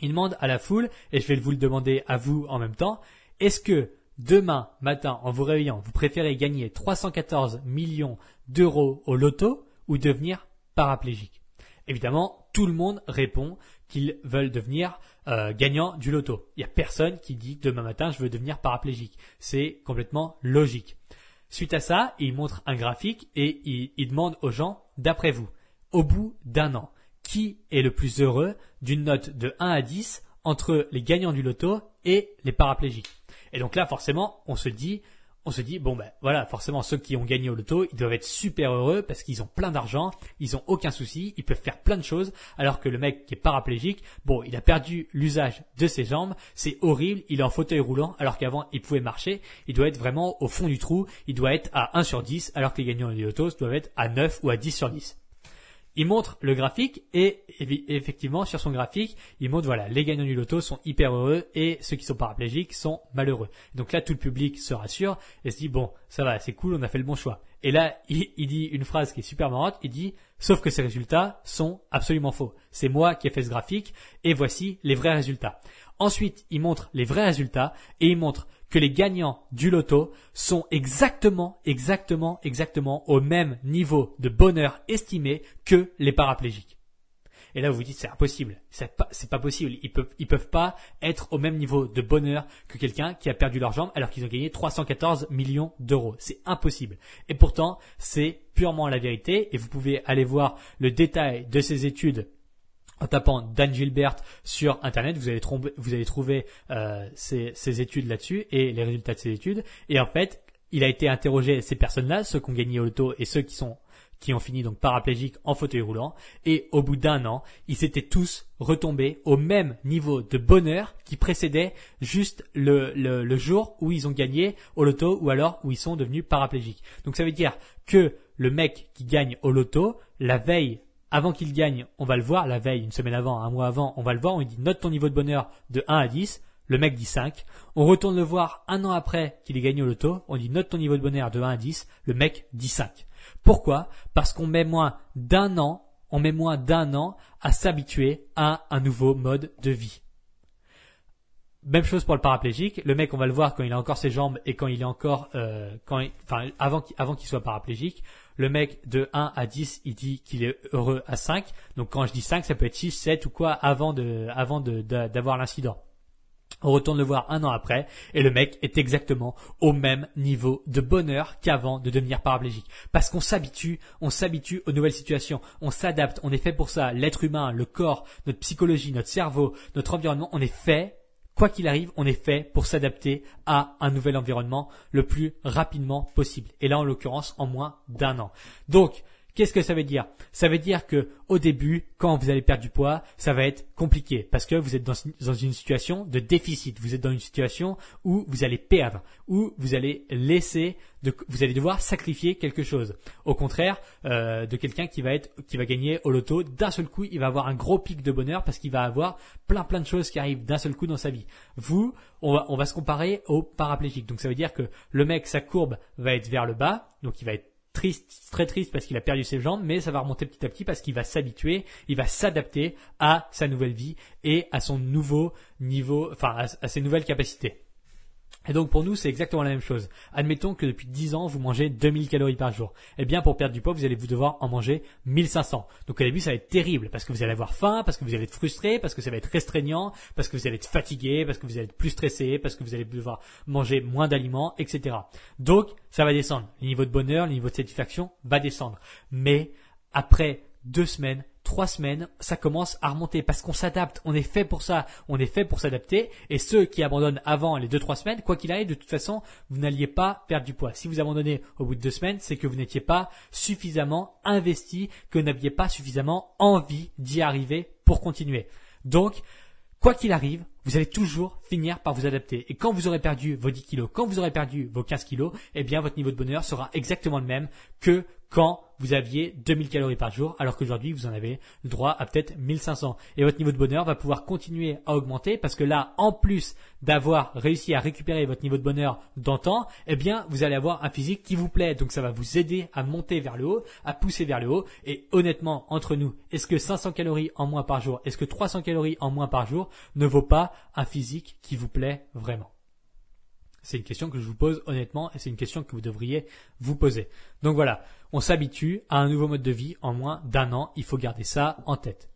Il demande à la foule, et je vais vous le demander à vous en même temps, est-ce que demain matin, en vous réveillant, vous préférez gagner 314 millions d'euros au loto ou devenir paraplégique? Évidemment, tout le monde répond qu'ils veulent devenir euh, gagnant du loto. Il n'y a personne qui dit demain matin je veux devenir paraplégique. C'est complètement logique. Suite à ça, il montre un graphique et il, il demande aux gens, d'après vous, au bout d'un an, qui est le plus heureux d'une note de 1 à 10 entre les gagnants du loto et les paraplégiques. Et donc là, forcément, on se dit, on se dit, bon ben voilà, forcément ceux qui ont gagné au loto, ils doivent être super heureux parce qu'ils ont plein d'argent, ils ont aucun souci, ils peuvent faire plein de choses, alors que le mec qui est paraplégique, bon, il a perdu l'usage de ses jambes, c'est horrible, il est en fauteuil roulant, alors qu'avant il pouvait marcher, il doit être vraiment au fond du trou, il doit être à 1 sur 10, alors que les gagnants du loto doivent être à 9 ou à 10 sur 10 il montre le graphique et effectivement sur son graphique, il montre voilà, les gagnants du loto sont hyper heureux et ceux qui sont paraplégiques sont malheureux. Donc là tout le public se rassure et se dit bon, ça va, c'est cool, on a fait le bon choix. Et là, il, dit une phrase qui est super marrante, il dit sauf que ces résultats sont absolument faux. C'est moi qui ai fait ce graphique et voici les vrais résultats. Ensuite, il montre les vrais résultats et il montre que les gagnants du loto sont exactement, exactement, exactement au même niveau de bonheur estimé que les paraplégiques. Et là, vous vous dites, c'est impossible. C'est pas, pas possible. Ils peuvent, peuvent pas être au même niveau de bonheur que quelqu'un qui a perdu leur jambe alors qu'ils ont gagné 314 millions d'euros. C'est impossible. Et pourtant, c'est purement la vérité et vous pouvez aller voir le détail de ces études en tapant Dan Gilbert sur internet, vous allez, trouver euh, ces, études là-dessus et les résultats de ces études. Et en fait, il a été interrogé ces personnes-là, ceux qui ont gagné au loto et ceux qui sont qui ont fini donc paraplégiques en fauteuil roulant. Et au bout d'un an, ils s'étaient tous retombés au même niveau de bonheur qui précédait juste le, le, le jour où ils ont gagné au loto ou alors où ils sont devenus paraplégiques. Donc ça veut dire que le mec qui gagne au loto, la veille avant qu'il gagne, on va le voir, la veille, une semaine avant, un mois avant, on va le voir, on lui dit note ton niveau de bonheur de 1 à 10, le mec dit 5. On retourne le voir un an après qu'il ait gagné au loto, on dit note ton niveau de bonheur de 1 à 10, le mec dit 5. Pourquoi? Parce qu'on met moins d'un an, on met moins d'un an à s'habituer à un nouveau mode de vie. Même chose pour le paraplégique. Le mec, on va le voir quand il a encore ses jambes et quand il est encore, euh, quand, enfin, avant, avant qu'il soit paraplégique. Le mec de 1 à 10, il dit qu'il est heureux à 5. Donc quand je dis 5, ça peut être 6, 7 ou quoi avant de, avant de, d'avoir l'incident. On retourne le voir un an après et le mec est exactement au même niveau de bonheur qu'avant de devenir paraplégique. Parce qu'on s'habitue, on s'habitue aux nouvelles situations, on s'adapte, on est fait pour ça. L'être humain, le corps, notre psychologie, notre cerveau, notre environnement, on est fait, quoi qu'il arrive, on est fait pour s'adapter à un nouvel environnement le plus rapidement possible. Et là, en l'occurrence, en moins d'un an. Donc, Qu'est-ce que ça veut dire? Ça veut dire que au début, quand vous allez perdre du poids, ça va être compliqué parce que vous êtes dans, une situation de déficit. Vous êtes dans une situation où vous allez perdre, où vous allez laisser, vous allez devoir sacrifier quelque chose. Au contraire euh, de quelqu'un qui va être, qui va gagner au loto d'un seul coup, il va avoir un gros pic de bonheur parce qu'il va avoir plein plein de choses qui arrivent d'un seul coup dans sa vie. Vous, on va, on va se comparer au paraplégique. Donc ça veut dire que le mec, sa courbe va être vers le bas, donc il va être triste, très triste parce qu'il a perdu ses jambes, mais ça va remonter petit à petit parce qu'il va s'habituer, il va s'adapter à sa nouvelle vie et à son nouveau niveau, enfin à, ses nouvelles capacités. Et donc pour nous, c'est exactement la même chose. Admettons que depuis 10 ans, vous mangez 2000 calories par jour. Eh bien, pour perdre du poids, vous allez vous devoir en manger 1500. Donc au début, ça va être terrible parce que vous allez avoir faim, parce que vous allez être frustré, parce que ça va être restreignant, parce que vous allez être fatigué, parce que vous allez être plus stressé, parce que vous allez devoir manger moins d'aliments, etc. Donc, ça va descendre. Le niveau de bonheur, le niveau de satisfaction va descendre. Mais après deux semaines, trois semaines, ça commence à remonter parce qu'on s'adapte, on est fait pour ça, on est fait pour s'adapter. Et ceux qui abandonnent avant les deux trois semaines, quoi qu'il arrive, de toute façon, vous n'alliez pas perdre du poids. Si vous abandonnez au bout de deux semaines, c'est que vous n'étiez pas suffisamment investi, que vous n'aviez pas suffisamment envie d'y arriver pour continuer. Donc, quoi qu'il arrive, vous allez toujours finir par vous adapter. Et quand vous aurez perdu vos 10 kilos, quand vous aurez perdu vos 15 kilos, eh bien, votre niveau de bonheur sera exactement le même que quand vous aviez 2000 calories par jour, alors qu'aujourd'hui vous en avez le droit à peut-être 1500. Et votre niveau de bonheur va pouvoir continuer à augmenter parce que là, en plus d'avoir réussi à récupérer votre niveau de bonheur d'antan, eh bien, vous allez avoir un physique qui vous plaît. Donc ça va vous aider à monter vers le haut, à pousser vers le haut. Et honnêtement, entre nous, est-ce que 500 calories en moins par jour, est-ce que 300 calories en moins par jour ne vaut pas un physique qui vous plaît vraiment? C'est une question que je vous pose honnêtement et c'est une question que vous devriez vous poser. Donc voilà, on s'habitue à un nouveau mode de vie en moins d'un an, il faut garder ça en tête.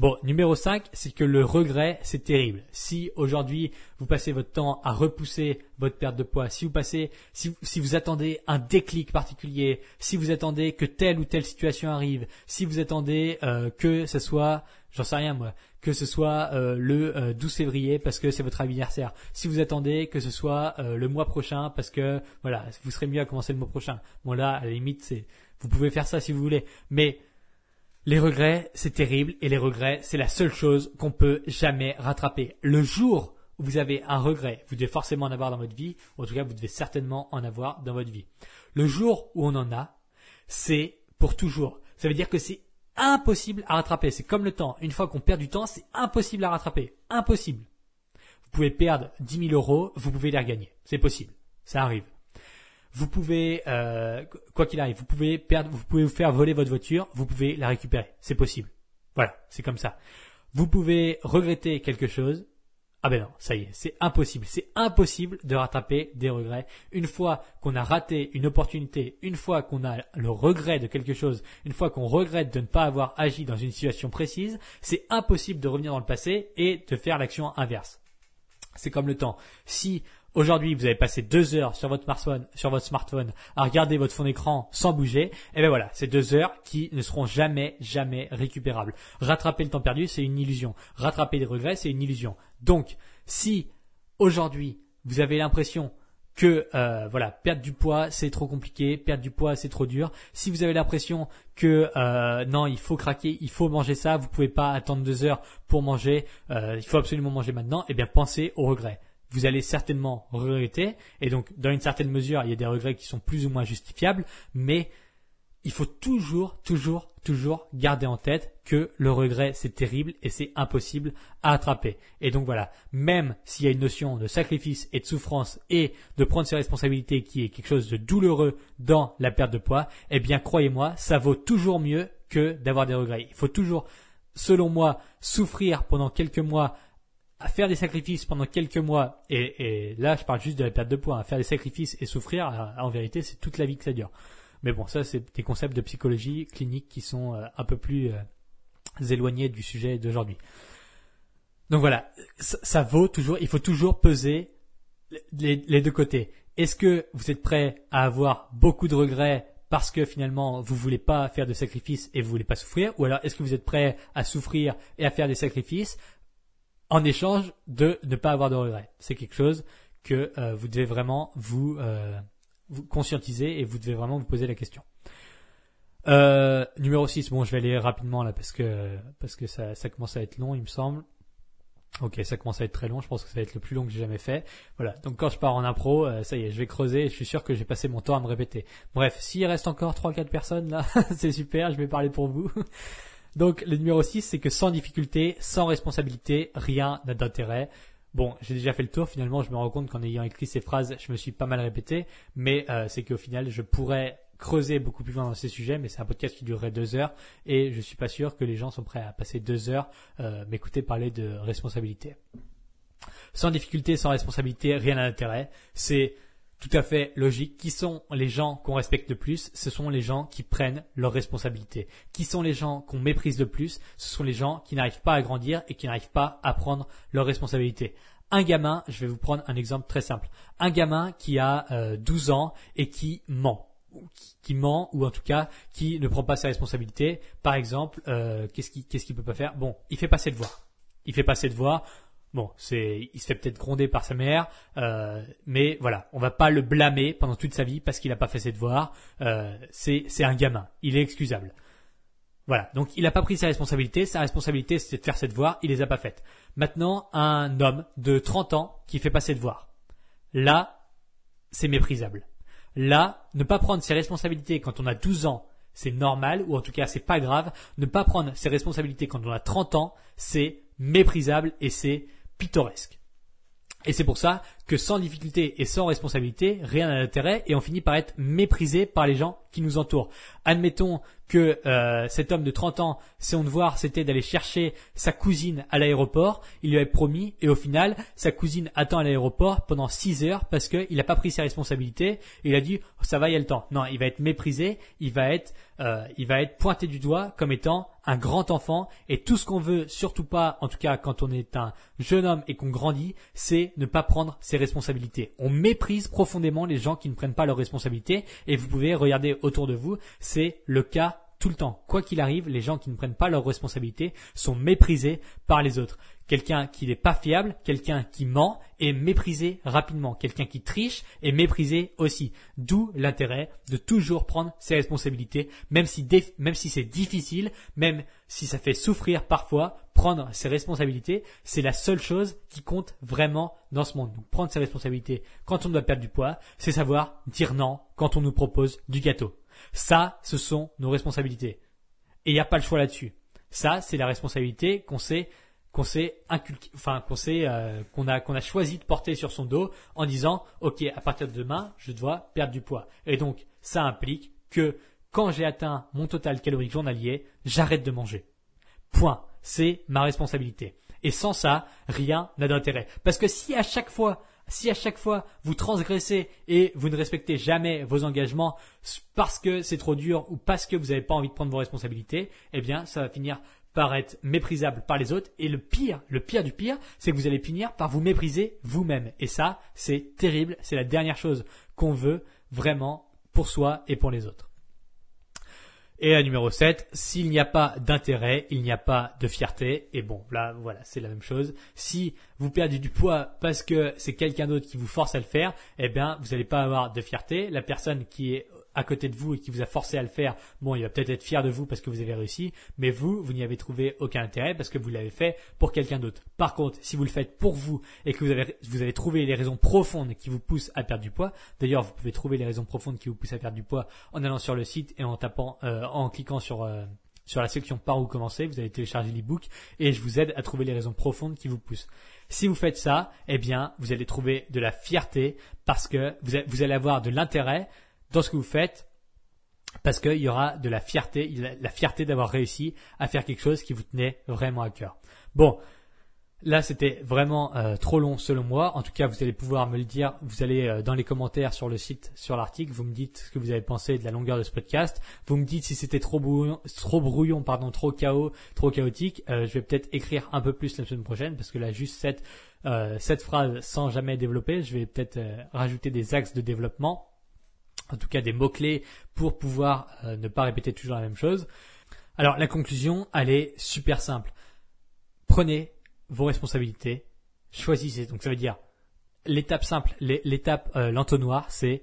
Bon, numéro 5, c'est que le regret, c'est terrible. Si aujourd'hui, vous passez votre temps à repousser votre perte de poids, si vous passez, si, vous attendez un déclic particulier, si vous attendez que telle ou telle situation arrive, si vous attendez euh, que ce soit, j'en sais rien moi, que ce soit euh, le 12 euh, février parce que c'est votre anniversaire, si vous attendez que ce soit le mois prochain parce que voilà, vous serez mieux à commencer le mois prochain. Bon là, à la limite, c'est, vous pouvez faire ça si vous voulez, mais les regrets, c'est terrible et les regrets, c'est la seule chose qu'on peut jamais rattraper. Le jour où vous avez un regret, vous devez forcément en avoir dans votre vie, en tout cas vous devez certainement en avoir dans votre vie. Le jour où on en a, c'est pour toujours. Ça veut dire que c'est impossible à rattraper. C'est comme le temps. Une fois qu'on perd du temps, c'est impossible à rattraper. Impossible. Vous pouvez perdre 10 000 euros, vous pouvez les regagner. C'est possible. Ça arrive. Vous pouvez, euh, quoi qu'il arrive, vous pouvez perdre, vous pouvez vous faire voler votre voiture, vous pouvez la récupérer. C'est possible. Voilà, c'est comme ça. Vous pouvez regretter quelque chose. Ah ben non, ça y est, c'est impossible. C'est impossible de rattraper des regrets. Une fois qu'on a raté une opportunité, une fois qu'on a le regret de quelque chose, une fois qu'on regrette de ne pas avoir agi dans une situation précise, c'est impossible de revenir dans le passé et de faire l'action inverse. C'est comme le temps. Si Aujourd'hui, vous avez passé deux heures sur votre smartphone, sur votre smartphone à regarder votre fond d'écran sans bouger. Et ben voilà, c'est deux heures qui ne seront jamais, jamais récupérables. Rattraper le temps perdu, c'est une illusion. Rattraper les regrets, c'est une illusion. Donc, si aujourd'hui vous avez l'impression que euh, voilà perdre du poids c'est trop compliqué, perdre du poids c'est trop dur. Si vous avez l'impression que euh, non il faut craquer, il faut manger ça, vous pouvez pas attendre deux heures pour manger, euh, il faut absolument manger maintenant, eh bien pensez aux regrets vous allez certainement regretter, et donc dans une certaine mesure, il y a des regrets qui sont plus ou moins justifiables, mais il faut toujours, toujours, toujours garder en tête que le regret c'est terrible et c'est impossible à attraper. Et donc voilà, même s'il y a une notion de sacrifice et de souffrance et de prendre ses responsabilités qui est quelque chose de douloureux dans la perte de poids, eh bien croyez-moi, ça vaut toujours mieux que d'avoir des regrets. Il faut toujours, selon moi, souffrir pendant quelques mois à faire des sacrifices pendant quelques mois, et, là je parle juste de la perte de poids, à faire des sacrifices et souffrir, en vérité c'est toute la vie que ça dure. Mais bon, ça c'est des concepts de psychologie clinique qui sont euh, un peu plus euh, éloignés du sujet d'aujourd'hui. donc voilà, ça, ça vaut toujours, il faut toujours peser les, les deux côtés. Est-ce que vous êtes prêt à avoir beaucoup de regrets parce que finalement vous voulez pas faire de sacrifices et vous voulez pas souffrir, ou alors est-ce que vous êtes prêt à souffrir et à faire des sacrifices en échange de ne pas avoir de regrets C'est quelque chose que euh, vous devez vraiment vous, euh, vous conscientiser et vous devez vraiment vous poser la question. Euh, numéro 6, bon je vais aller rapidement là parce que parce que ça, ça commence à être long il me semble. Ok, ça commence à être très long. Je pense que ça va être le plus long que j'ai jamais fait. Voilà. Donc quand je pars en impro, euh, ça y est, je vais creuser. je suis sûr que j'ai passé mon temps à me répéter. Bref, s'il reste encore 3-4 personnes là, c'est super. Je vais parler pour vous. Donc le numéro 6, c'est que sans difficulté, sans responsabilité, rien n'a d'intérêt. Bon, j'ai déjà fait le tour. Finalement, je me rends compte qu'en ayant écrit ces phrases, je me suis pas mal répété. Mais euh, c'est qu'au final, je pourrais creuser beaucoup plus loin dans ces sujets, mais c'est un podcast qui durerait deux heures et je suis pas sûr que les gens sont prêts à passer deux heures euh, m'écouter parler de responsabilité. Sans difficulté, sans responsabilité, rien n'a d'intérêt. C'est tout à fait logique. Qui sont les gens qu'on respecte le plus? Ce sont les gens qui prennent leurs responsabilités. Qui sont les gens qu'on méprise le plus? Ce sont les gens qui n'arrivent pas à grandir et qui n'arrivent pas à prendre leurs responsabilités. Un gamin, je vais vous prendre un exemple très simple. Un gamin qui a euh, 12 ans et qui ment qui, ment ou en tout cas qui ne prend pas ses responsabilités. Par exemple, euh, qu'est-ce qu'il qu'est-ce qu'il peut pas faire? Bon, il fait pas ses devoirs. Il fait pas ses devoirs. Bon, c'est, il se fait peut-être gronder par sa mère, euh, mais voilà, on va pas le blâmer pendant toute sa vie parce qu'il a pas fait ses devoirs. Euh, c'est, c'est un gamin, il est excusable. Voilà, donc il n'a pas pris ses responsabilités. Sa responsabilité, c'était de faire ses devoirs, il les a pas faites. Maintenant, un homme de 30 ans qui fait pas ses devoirs. Là, c'est méprisable. Là, ne pas prendre ses responsabilités quand on a 12 ans, c'est normal, ou en tout cas c'est pas grave. Ne pas prendre ses responsabilités quand on a 30 ans, c'est méprisable et c'est pittoresque. Et c'est pour ça que sans difficulté et sans responsabilité, rien n'a d'intérêt et on finit par être méprisé par les gens qui nous entourent. Admettons que euh, cet homme de 30 ans, son devoir c'était d'aller chercher sa cousine à l'aéroport, il lui avait promis et au final, sa cousine attend à l'aéroport pendant 6 heures parce qu'il n'a pas pris ses responsabilités et il a dit oh, ça va, il y a le temps. Non, il va être méprisé, il va être, euh, il va être pointé du doigt comme étant un grand enfant et tout ce qu'on veut, surtout pas, en tout cas quand on est un jeune homme et qu'on grandit, c'est ne pas prendre ses responsabilités. On méprise profondément les gens qui ne prennent pas leurs responsabilités et vous pouvez regarder autour de vous, c'est le cas tout le temps. Quoi qu'il arrive, les gens qui ne prennent pas leurs responsabilités sont méprisés par les autres. Quelqu'un qui n'est pas fiable, quelqu'un qui ment est méprisé rapidement. Quelqu'un qui triche est méprisé aussi. D'où l'intérêt de toujours prendre ses responsabilités, même si, même si c'est difficile, même si ça fait souffrir parfois, prendre ses responsabilités, c'est la seule chose qui compte vraiment dans ce monde. Donc, prendre ses responsabilités quand on doit perdre du poids, c'est savoir dire non quand on nous propose du gâteau. Ça, ce sont nos responsabilités. Et il n'y a pas le choix là-dessus. Ça, c'est la responsabilité qu'on s'est qu'on s'est enfin qu'on euh, qu'on a qu'on a choisi de porter sur son dos en disant ok à partir de demain je dois perdre du poids et donc ça implique que quand j'ai atteint mon total calorique journalier j'arrête de manger point c'est ma responsabilité et sans ça rien n'a d'intérêt parce que si à chaque fois si à chaque fois vous transgressez et vous ne respectez jamais vos engagements parce que c'est trop dur ou parce que vous n'avez pas envie de prendre vos responsabilités, eh bien, ça va finir par être méprisable par les autres. Et le pire, le pire du pire, c'est que vous allez finir par vous mépriser vous-même. Et ça, c'est terrible. C'est la dernière chose qu'on veut vraiment pour soi et pour les autres. Et la numéro 7, s'il n'y a pas d'intérêt, il n'y a pas de fierté. Et bon, là, voilà, c'est la même chose. Si vous perdez du poids parce que c'est quelqu'un d'autre qui vous force à le faire, eh bien, vous n'allez pas avoir de fierté. La personne qui est à côté de vous et qui vous a forcé à le faire, bon, il va peut-être être fier de vous parce que vous avez réussi, mais vous, vous n'y avez trouvé aucun intérêt parce que vous l'avez fait pour quelqu'un d'autre. Par contre, si vous le faites pour vous et que vous avez, vous avez trouvé les raisons profondes qui vous poussent à perdre du poids, d'ailleurs, vous pouvez trouver les raisons profondes qui vous poussent à perdre du poids en allant sur le site et en tapant, euh, en cliquant sur euh, sur la section par où commencer, vous allez télécharger l'ebook et je vous aide à trouver les raisons profondes qui vous poussent. Si vous faites ça, eh bien, vous allez trouver de la fierté parce que vous allez avoir de l'intérêt dans ce que vous faites parce qu'il y aura de la fierté, la fierté d'avoir réussi à faire quelque chose qui vous tenait vraiment à cœur. Bon, Là, c'était vraiment euh, trop long selon moi. En tout cas, vous allez pouvoir me le dire. Vous allez euh, dans les commentaires sur le site, sur l'article, vous me dites ce que vous avez pensé de la longueur de ce podcast. Vous me dites si c'était trop brouillon, trop brouillon, pardon, trop chaos, trop chaotique. Euh, je vais peut-être écrire un peu plus la semaine prochaine parce que là, juste cette cette phrase sans jamais développer, je vais peut-être rajouter des axes de développement, en tout cas des mots clés pour pouvoir ne pas répéter toujours la même chose. Alors la conclusion, elle est super simple. Prenez vos responsabilités, choisissez. Donc ça veut dire l'étape simple, l'étape euh, l'entonnoir, c'est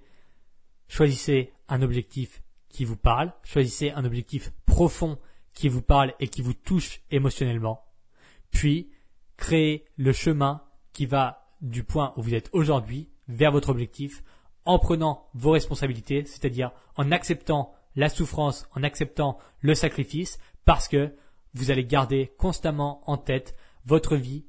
choisissez un objectif qui vous parle, choisissez un objectif profond qui vous parle et qui vous touche émotionnellement, puis créez le chemin qui va du point où vous êtes aujourd'hui vers votre objectif en prenant vos responsabilités, c'est-à-dire en acceptant la souffrance, en acceptant le sacrifice, parce que vous allez garder constamment en tête votre vie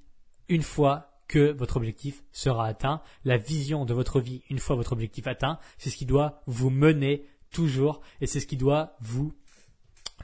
une fois que votre objectif sera atteint. La vision de votre vie une fois votre objectif atteint, c'est ce qui doit vous mener toujours et c'est ce qui doit vous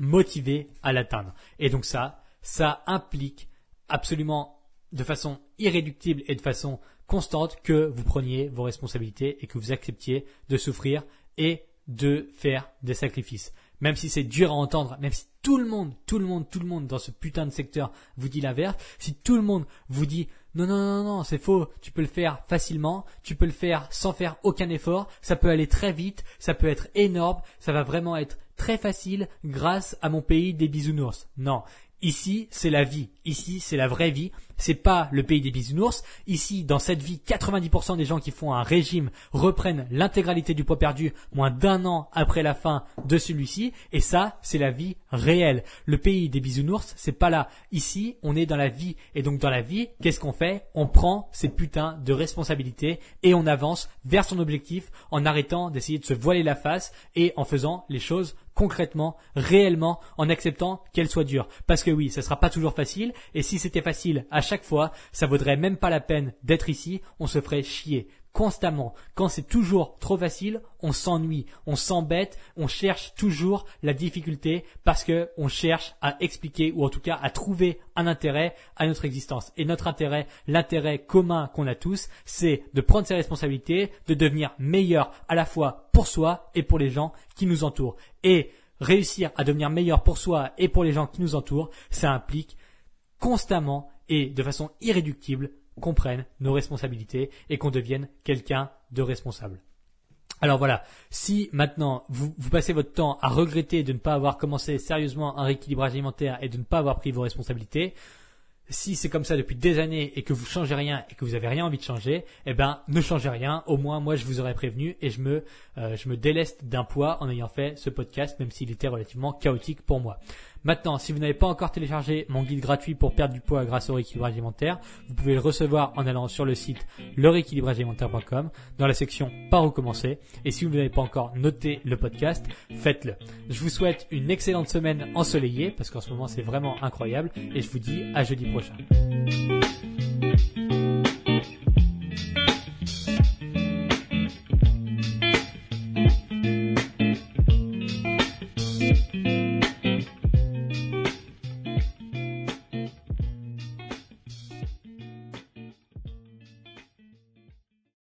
motiver à l'atteindre. Et donc ça, ça implique absolument de façon irréductible et de façon constante que vous preniez vos responsabilités et que vous acceptiez de souffrir et de faire des sacrifices même si c'est dur à entendre, même si tout le monde, tout le monde, tout le monde dans ce putain de secteur vous dit l'inverse, si tout le monde vous dit non, non, non, non, c'est faux, tu peux le faire facilement, tu peux le faire sans faire aucun effort, ça peut aller très vite, ça peut être énorme, ça va vraiment être très facile grâce à mon pays des bisounours. Non, Ici, c'est la vie. Ici, c'est la vraie vie. C'est pas le pays des bisounours. Ici, dans cette vie, 90% des gens qui font un régime reprennent l'intégralité du poids perdu moins d'un an après la fin de celui-ci. Et ça, c'est la vie réelle. Le pays des bisounours, c'est pas là. Ici, on est dans la vie. Et donc, dans la vie, qu'est-ce qu'on fait? On prend ces putains de responsabilités et on avance vers son objectif en arrêtant d'essayer de se voiler la face et en faisant les choses concrètement, réellement, en acceptant qu'elle soit dure. Parce que oui, ça sera pas toujours facile, et si c'était facile à chaque fois, ça vaudrait même pas la peine d'être ici, on se ferait chier constamment. Quand c'est toujours trop facile, on s'ennuie, on s'embête, on cherche toujours la difficulté parce que on cherche à expliquer ou en tout cas à trouver un intérêt à notre existence. Et notre intérêt, l'intérêt commun qu'on a tous, c'est de prendre ses responsabilités, de devenir meilleur à la fois pour soi et pour les gens qui nous entourent. Et réussir à devenir meilleur pour soi et pour les gens qui nous entourent, ça implique constamment et de façon irréductible qu'on prenne nos responsabilités et qu'on devienne quelqu'un de responsable. Alors voilà, si maintenant vous, passez votre temps à regretter de ne pas avoir commencé sérieusement un rééquilibrage alimentaire et de ne pas avoir pris vos responsabilités, si c'est comme ça depuis des années et que vous changez rien et que vous avez rien envie de changer, eh ben ne changez rien. Au moins moi je vous aurais prévenu et je me euh, je me déleste d'un poids en ayant fait ce podcast, même s'il était relativement chaotique pour moi. Maintenant, si vous n'avez pas encore téléchargé mon guide gratuit pour perdre du poids grâce au rééquilibrage alimentaire, vous pouvez le recevoir en allant sur le site lerééquilibragealimentaire.com dans la section par où commencer. Et si vous n'avez pas encore noté le podcast, faites-le. Je vous souhaite une excellente semaine ensoleillée parce qu'en ce moment c'est vraiment incroyable et je vous dis à jeudi prochain.